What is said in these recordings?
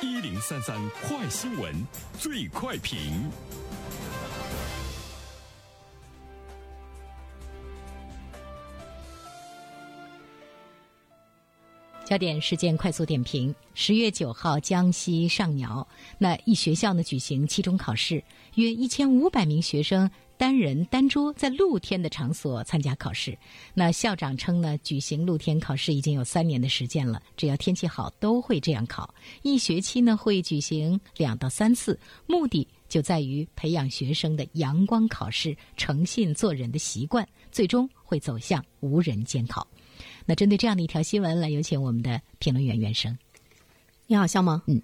一零三三快新闻，最快评。焦点事件快速点评：十月九号，江西上饶那一学校呢举行期中考试，约一千五百名学生单人单桌在露天的场所参加考试。那校长称呢，举行露天考试已经有三年的时间了，只要天气好都会这样考。一学期呢会举行两到三次，目的就在于培养学生的阳光考试、诚信做人的习惯，最终会走向无人监考。那针对这样的一条新闻，来有请我们的评论员袁生。你好，肖萌。嗯，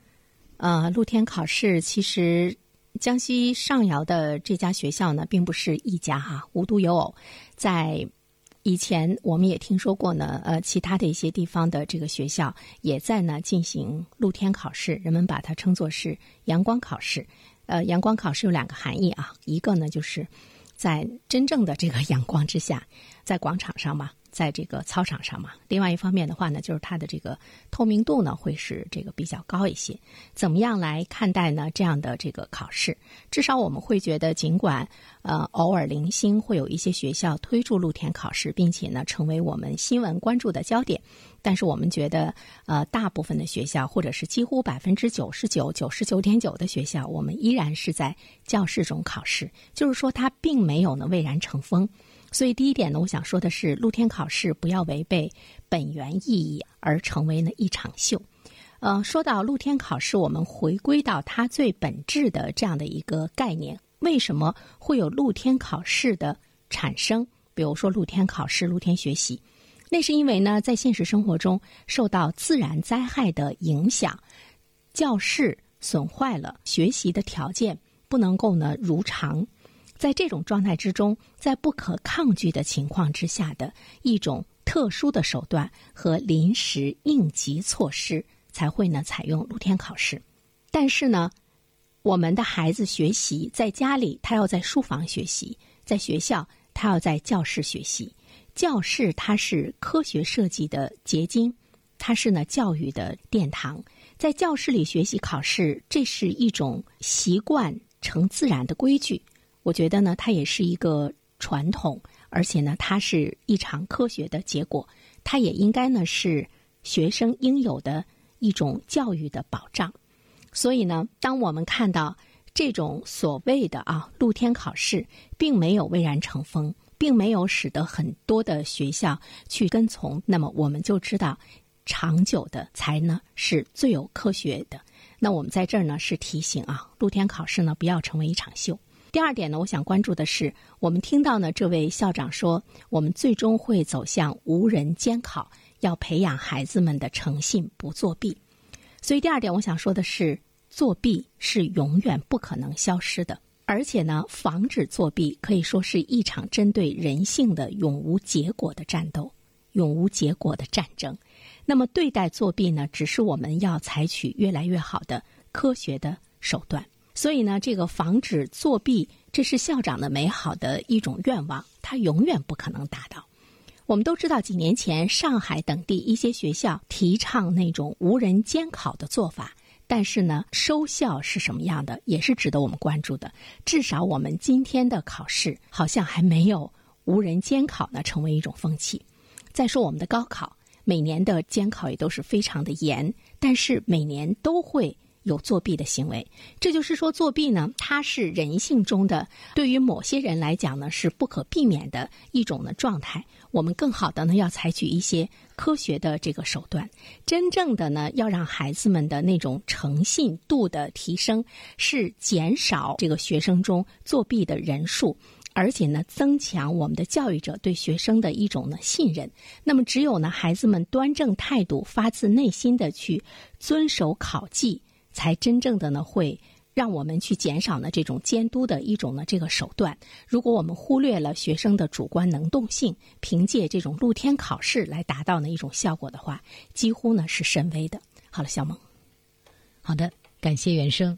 呃，露天考试其实江西上饶的这家学校呢，并不是一家哈，无独有偶，在以前我们也听说过呢，呃，其他的一些地方的这个学校也在呢进行露天考试，人们把它称作是阳光考试。呃，阳光考试有两个含义啊，一个呢就是在真正的这个阳光之下，在广场上嘛。在这个操场上嘛，另外一方面的话呢，就是它的这个透明度呢会是这个比较高一些。怎么样来看待呢？这样的这个考试，至少我们会觉得，尽管呃偶尔零星会有一些学校推出露天考试，并且呢成为我们新闻关注的焦点，但是我们觉得呃大部分的学校，或者是几乎百分之九十九、九十九点九的学校，我们依然是在教室中考试，就是说它并没有呢蔚然成风。所以第一点呢，我想说的是，露天考试不要违背本源意义而成为呢一场秀。呃，说到露天考试，我们回归到它最本质的这样的一个概念，为什么会有露天考试的产生？比如说露天考试、露天学习，那是因为呢，在现实生活中受到自然灾害的影响，教室损坏了，学习的条件不能够呢如常。在这种状态之中，在不可抗拒的情况之下的一种特殊的手段和临时应急措施，才会呢采用露天考试。但是呢，我们的孩子学习在家里，他要在书房学习；在学校，他要在教室学习。教室它是科学设计的结晶，它是呢教育的殿堂。在教室里学习考试，这是一种习惯成自然的规矩。我觉得呢，它也是一个传统，而且呢，它是一场科学的结果，它也应该呢是学生应有的一种教育的保障。所以呢，当我们看到这种所谓的啊露天考试，并没有蔚然成风，并没有使得很多的学校去跟从，那么我们就知道，长久的才呢是最有科学的。那我们在这儿呢是提醒啊，露天考试呢不要成为一场秀。第二点呢，我想关注的是，我们听到呢，这位校长说，我们最终会走向无人监考，要培养孩子们的诚信，不作弊。所以第二点，我想说的是，作弊是永远不可能消失的，而且呢，防止作弊可以说是一场针对人性的永无结果的战斗，永无结果的战争。那么对待作弊呢，只是我们要采取越来越好的科学的手段。所以呢，这个防止作弊，这是校长的美好的一种愿望，他永远不可能达到。我们都知道，几年前上海等地一些学校提倡那种无人监考的做法，但是呢，收效是什么样的，也是值得我们关注的。至少我们今天的考试好像还没有无人监考呢成为一种风气。再说我们的高考，每年的监考也都是非常的严，但是每年都会。有作弊的行为，这就是说，作弊呢，它是人性中的，对于某些人来讲呢，是不可避免的一种的状态。我们更好的呢，要采取一些科学的这个手段，真正的呢，要让孩子们的那种诚信度的提升，是减少这个学生中作弊的人数，而且呢，增强我们的教育者对学生的一种呢信任。那么，只有呢，孩子们端正态度，发自内心的去遵守考纪。才真正的呢，会让我们去减少呢这种监督的一种呢这个手段。如果我们忽略了学生的主观能动性，凭借这种露天考试来达到呢一种效果的话，几乎呢是深微的。好了，小萌，好的，感谢原生。